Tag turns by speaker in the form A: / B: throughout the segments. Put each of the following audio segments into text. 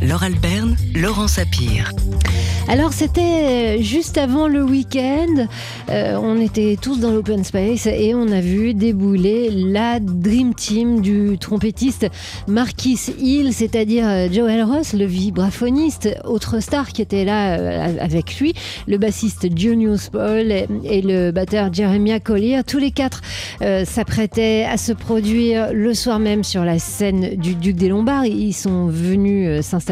A: Laure Alberne, Laurent Sapir.
B: Alors c'était euh, juste avant le week-end, euh, on était tous dans l'open space et on a vu débouler la Dream Team du trompettiste Marquis Hill, c'est-à-dire euh, Joel Ross, le vibraphoniste, autre star qui était là avec lui, le bassiste Junius Paul et le batteur Jeremiah Collier. Tous les quatre s'apprêtaient à se produire le soir même sur la scène du Duc des Lombards. Ils sont venus s'installer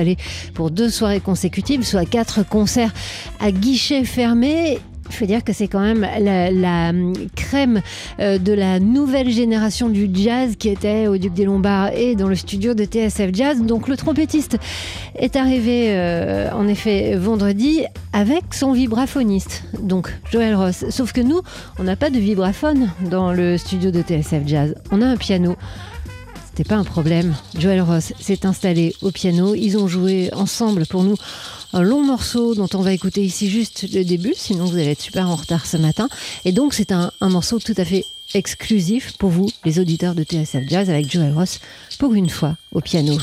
B: pour deux soirées consécutives, soit quatre concerts concert à guichet fermé. Il faut dire que c'est quand même la, hum, crème euh, de la nouvelle génération du jazz qui était au Duc des Lombards et dans le studio de TSF Jazz. Donc le trompettiste est arrivé euh, en effet vendredi avec son vibraphoniste, donc Joël Ross. Sauf que nous, on n'a pas de vibraphone dans le studio de TSF Jazz. On a un piano. C'était pas un problème. Joël Ross s'est installé au piano. Ils ont joué ensemble pour nous un long morceau dont on va écouter ici juste le début, sinon vous allez être super en retard ce matin. Et donc c'est un, morceau tout à fait exclusif pour vous, les auditeurs de TSF Jazz, avec Joel Ross, pour une fois au piano.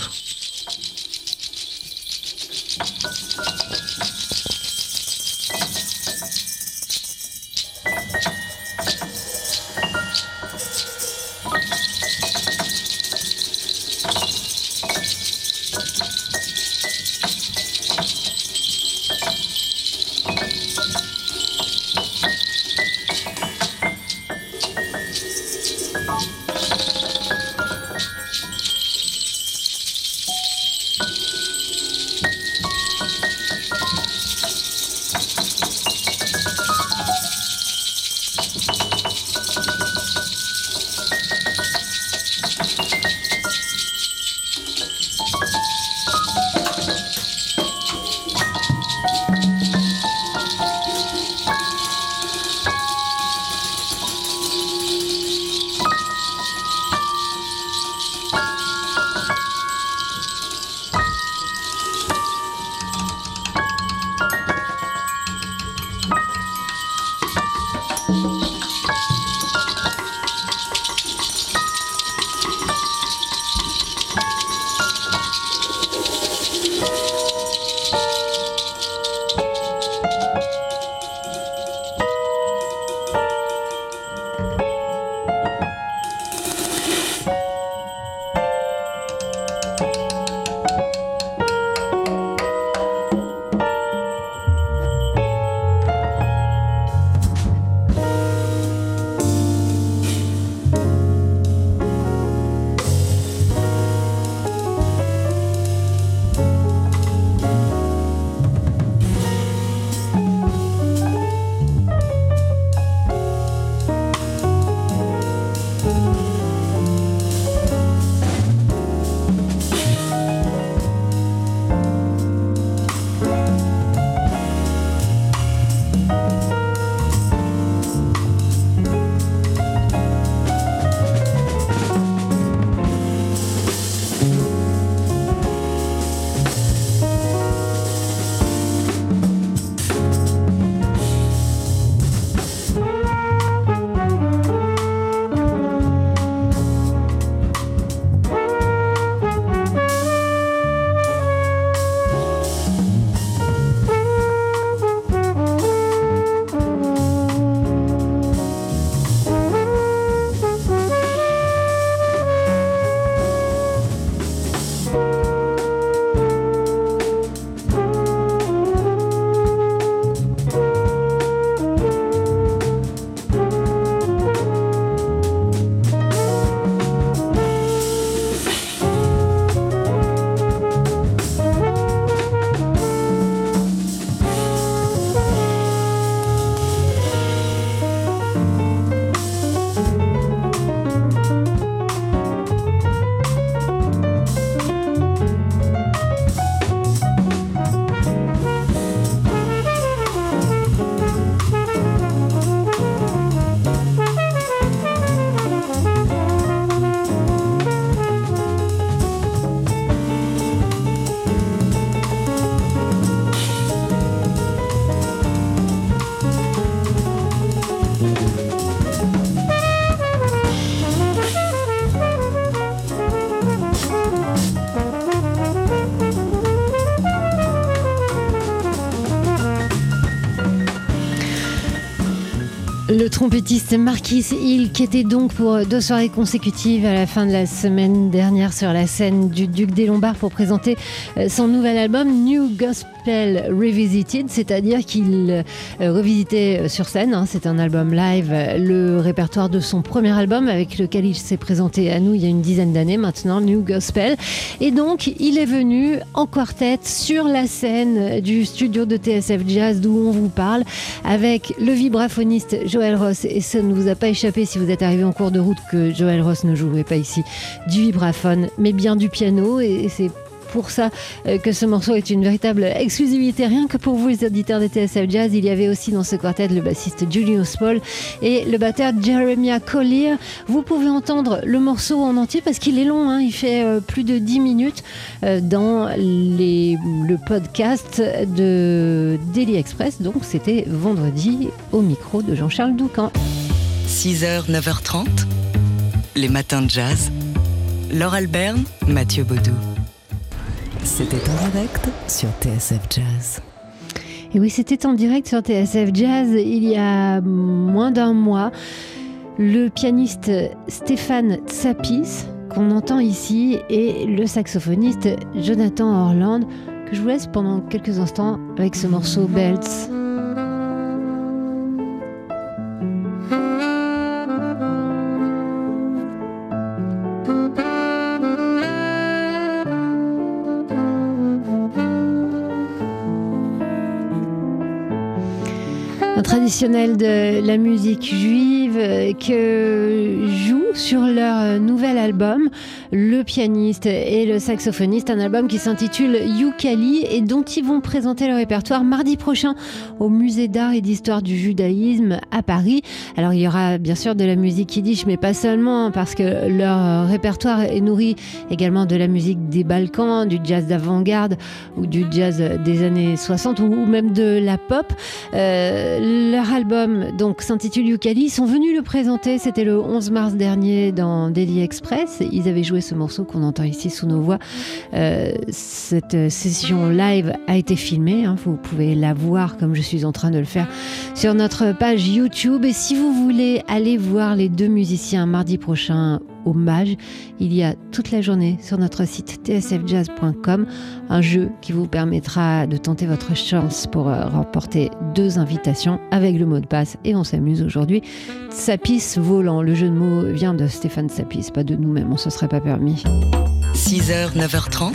B: Trompettiste Marquis Hill, qui était donc pour deux soirées consécutives à la fin de la semaine dernière sur la scène du Duc des Lombards pour présenter euh, son nouvel album New Gospel Revisited, c'est-à-dire qu'il euh, revisitait euh, sur scène, hein, c'est un album live, le répertoire de son premier album avec lequel il s'est présenté à nous il y a une dizaine d'années maintenant, New Gospel. Et donc il est venu en quartet sur la scène du studio de TSF Jazz d'où on vous parle avec le vibraphoniste Joël Ross. Et ça ne vous a pas échappé si vous êtes arrivé en cours de route que Joël Ross ne jouait pas ici du vibraphone, mais bien du piano. Et c'est pour ça euh, que ce morceau est une véritable exclusivité. Rien que pour vous, les auditeurs des TSF Jazz, il y avait aussi dans ce quartet le bassiste Julius Paul et le batteur Jeremiah Collier. Vous pouvez entendre le morceau en entier parce qu'il est long, hein. il fait euh, plus de 10 minutes euh, dans les, le podcast de Daily Express. Donc c'était vendredi au micro de Jean-Charles Doucan.
A: 6h, 9h30, les matins de jazz. Laure Alberne, Mathieu Baudou. C'était en direct sur TSF Jazz.
B: Et oui, c'était en direct sur TSF Jazz il y a moins d'un mois. Le pianiste Stéphane Tsapis, qu'on entend ici, et le saxophoniste Jonathan Orland, que je vous laisse pendant quelques instants avec ce morceau Belts. Traditionnel de la musique juive euh, que joue sur leur euh, nouvel album le pianiste et le saxophoniste, un album qui s'intitule Yukali et dont ils vont présenter le répertoire mardi prochain au musée d'art et d'histoire du judaïsme à Paris. Alors il y aura bien sûr de la musique yiddish, mais pas seulement, parce que leur répertoire est nourri également de la musique des Balkans, du jazz d'avant-garde ou du jazz des années 60 ou même de la pop. Euh, album donc s'intitule Yukali. Sont venus le présenter, c'était le 11 mars dernier dans Daily Express. Ils avaient joué ce morceau qu'on entend ici sous nos voix. Euh, cette session live a été filmée. Hein, vous pouvez la voir comme je suis en train de le faire sur notre page YouTube. Et si vous voulez aller voir les deux musiciens mardi prochain hommage. Il y a toute la journée sur notre site tsfjazz.com un jeu qui vous permettra de tenter votre chance pour euh, remporter deux invitations avec le mot de passe et on s'amuse aujourd'hui. Sapis volant, le jeu de mots vient de Stéphane Sapis, pas de nous-mêmes, on se serait pas permis.
A: 6h, 9h30,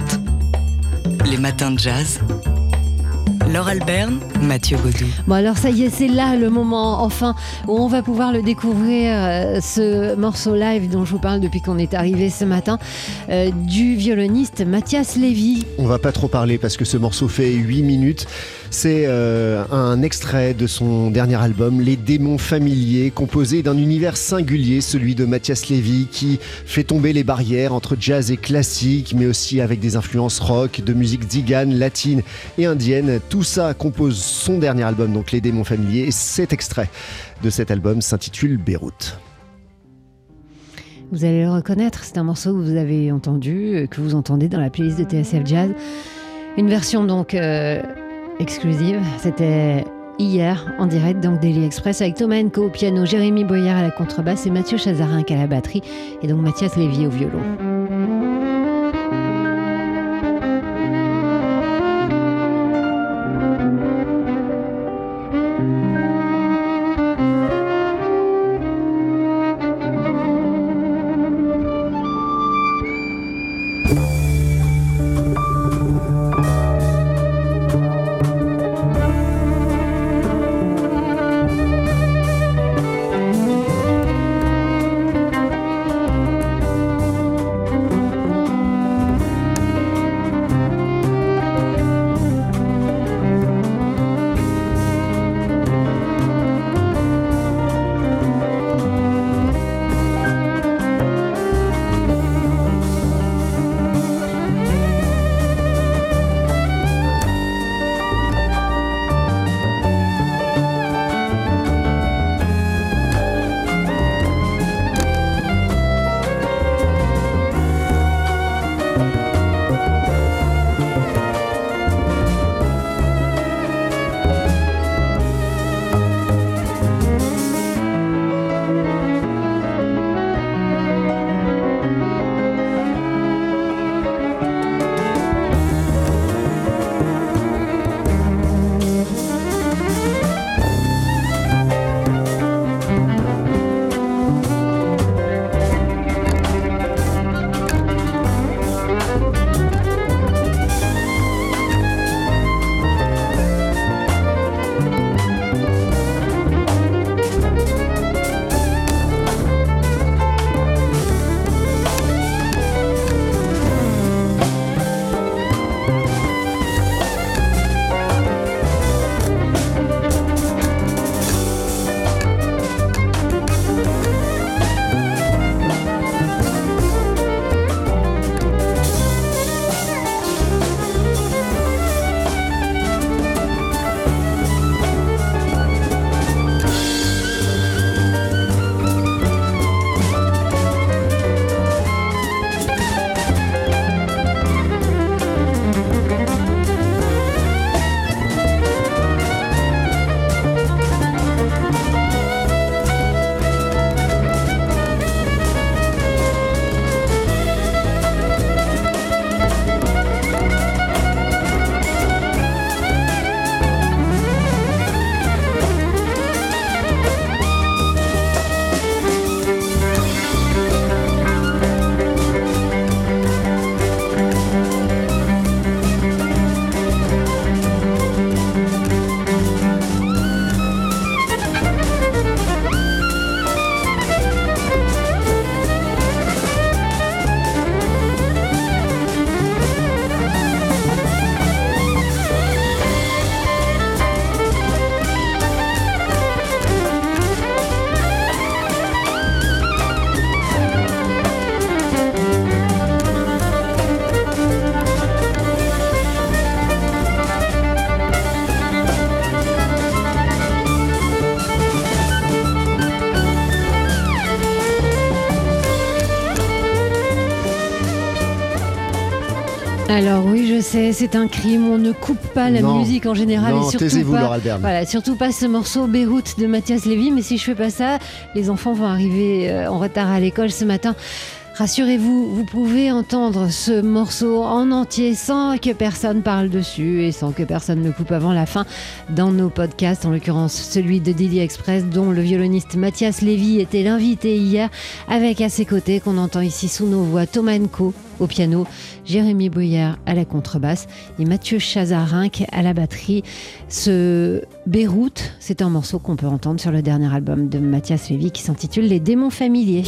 A: les matins de jazz. Laure Alberne, Mathieu Baudou.
B: Bon alors ça y est, c'est là le moment enfin où on va pouvoir le découvrir, euh, ce morceau live dont je vous parle depuis qu'on est arrivé ce matin, euh, du violoniste Mathias Lévy.
C: On va pas trop parler parce que ce morceau fait 8 minutes. C'est euh, un extrait de son dernier album, Les démons familiers, composé d'un univers singulier, celui de Mathias Lévy, qui fait tomber les barrières entre jazz et classique, mais aussi avec des influences rock, de musique zigane, latine et indienne. Tout ça compose son dernier album, donc Les démons familiers, et cet extrait de cet album s'intitule Beyrouth.
B: Vous allez le reconnaître, c'est un morceau que vous avez entendu, euh, que vous entendez dans la playlist de TSF Jazz. Une version donc euh, exclusive, c'était hier en direct donc Daily Express avec Thomas Enco au piano, Jérémy Boyard à la contrebasse et Mathieu Chazarin à la batterie et donc Mathias Lévy au violon. Alors oui, je sais, c'est un crime. On ne coupe pas la
C: Non.
B: musique en général.
C: Non,
B: et surtout
C: taisez-vous,
B: pas,
C: Laura.
B: Voilà, surtout pas ce morceau Beyrouth de Mathias Lévy. Mais si je fais pas ça, les enfants vont arriver euh, en retard à l'école ce matin. Rassurez-vous, vous pouvez entendre ce morceau en entier sans que personne parle dessus et sans que personne ne coupe avant la fin dans nos podcasts, en l'occurrence celui de Daily Express dont le violoniste Mathias Lévy était l'invité hier avec à ses côtés qu'on entend ici sous nos voix Thomas Enco au piano, Jérémy Boyard à la contrebasse et Mathieu Chazarinck à la batterie. Ce Beyrouth, c'est un morceau qu'on peut entendre sur le dernier album de Mathias Lévy qui s'intitule Les démons familiers.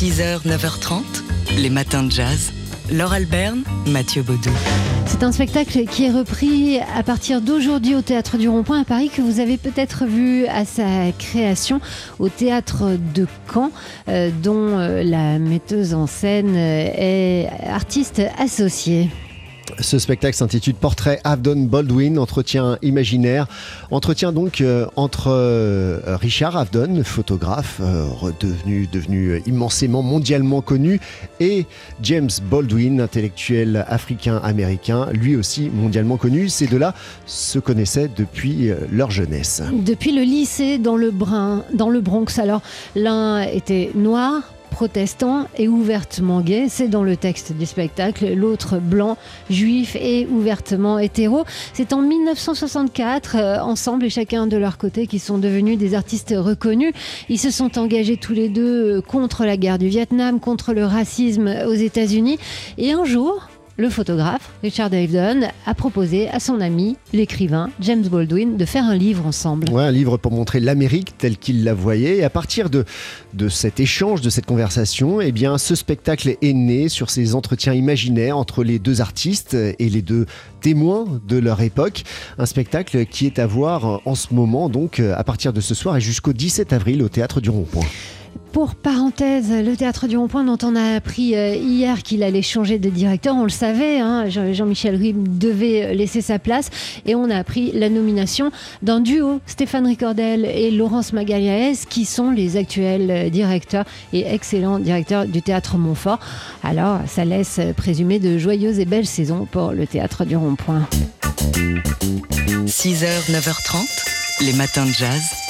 A: 6h, 9h30, les matins de jazz. Laure Alberne, Mathieu Baudou.
B: C'est un spectacle qui est repris à partir d'aujourd'hui au Théâtre du Rond-Point à Paris, que vous avez peut-être vu à sa création au Théâtre de Caen, euh, dont euh, la metteuse en scène est artiste associée.
C: Ce spectacle s'intitule Portrait Avdon Baldwin, entretien imaginaire. Entretien donc euh, entre euh, Richard Avdon, photographe euh, devenu immensément mondialement connu, et James Baldwin, intellectuel africain-américain, lui aussi mondialement connu. Ces deux-là se connaissaient depuis leur jeunesse.
B: Depuis le lycée dans le Bronx. Alors, l'un était noir, protestant et ouvertement gay, c'est dans le texte du spectacle, l'autre blanc, juif et ouvertement hétéro. C'est en 1964, euh, ensemble et chacun de leur côté, qui sont devenus des artistes reconnus. Ils se sont engagés tous les deux euh, contre la guerre du Vietnam, contre le racisme aux États-Unis. Et un jour, le photographe Richard Avedon a proposé à son ami, l'écrivain James Baldwin, de faire un livre ensemble.
C: Un livre pour montrer l'Amérique telle qu'il la voyait. Et à partir de, de cet échange, de cette conversation, eh bien, ce spectacle est né sur ces entretiens imaginaires entre les deux artistes et les deux témoins de leur époque. Un spectacle qui est à voir en ce moment, donc à partir de ce soir et jusqu'au 17 avril au Théâtre du Rond-Point.
B: Pour parenthèse, le théâtre du Rond-Point dont on a appris euh, hier qu'il allait changer de directeur, on le savait, hein, Jean- Jean-Michel Ribes devait laisser sa place et on a appris la nomination d'un duo, Stéphane Ricordel et Laurence Magalhaes, qui sont les actuels euh, directeurs et excellents directeurs du théâtre Montfort. Alors, ça laisse présumer de joyeuses et belles saisons pour le théâtre du Rond-Point.
A: 6h, 9h30, les matins de jazz.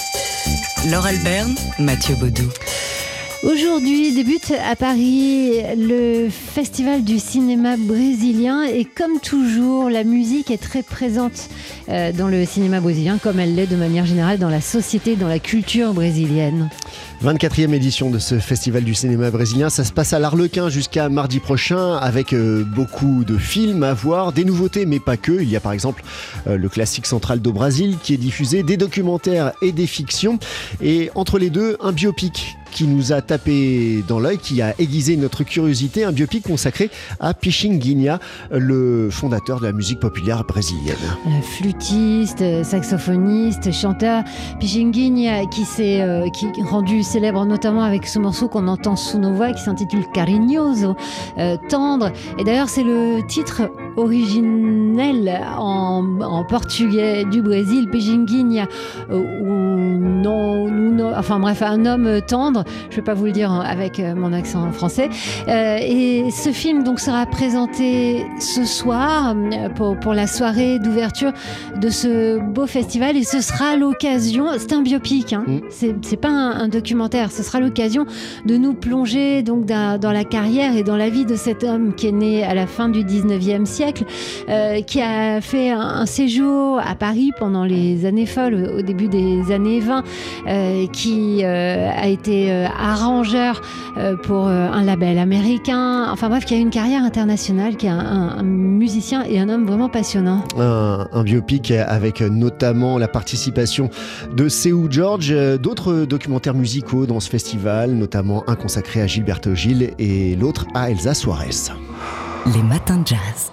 A: Laure Alberne, Mathieu Baudou.
B: Aujourd'hui débute à Paris le festival du cinéma brésilien et comme toujours la musique est très présente euh, dans le cinéma brésilien comme elle l'est de manière générale dans la société, dans la culture brésilienne.
C: 24e édition de ce festival du cinéma brésilien. Ça se passe à l'Arlequin jusqu'à mardi prochain avec euh, beaucoup de films à voir, des nouveautés, mais pas que. Il y a par exemple euh, le classique Central do Brasil qui est diffusé, des documentaires et des fictions. Et entre les deux, un biopic qui nous a tapé dans l'œil, qui a aiguisé notre curiosité, un biopic consacré à Pichinguinha, le fondateur de la musique populaire brésilienne.
B: Flûtiste, saxophoniste, chanteur, Pichinguinha qui s'est euh, rendu célèbre notamment avec ce morceau qu'on entend sous nos voix qui s'intitule Carinhoso, euh, tendre. Et d'ailleurs c'est le titre originel en, en portugais du Brésil, Pichinguinha, euh, ou non, enfin bref, un homme tendre. Je vais pas vous le dire avec euh, mon accent français. Euh, et ce film donc sera présenté ce soir pour, pour la soirée d'ouverture de ce beau festival et ce sera l'occasion, c'est un biopic, hein,
C: Mm.
B: c'est c'est pas un, un documentaire, ce sera l'occasion de nous plonger donc dans, dans la carrière et dans la vie de cet homme qui est né à la fin du 19e siècle, euh, qui a fait un, un séjour à Paris pendant les années folles, au début des années 20, euh, qui euh, a été euh, arrangeur euh, pour euh, un label américain, enfin bref, qui a une carrière internationale, qui est un, un- un musicien et un homme vraiment passionnant.
C: un, un biopic avec notamment la participation de Seu George, d'autres documentaires musicaux dans ce festival, notamment un consacré à Gilberto Gil et l'autre à Elsa Suarez.
A: Les matins de jazz.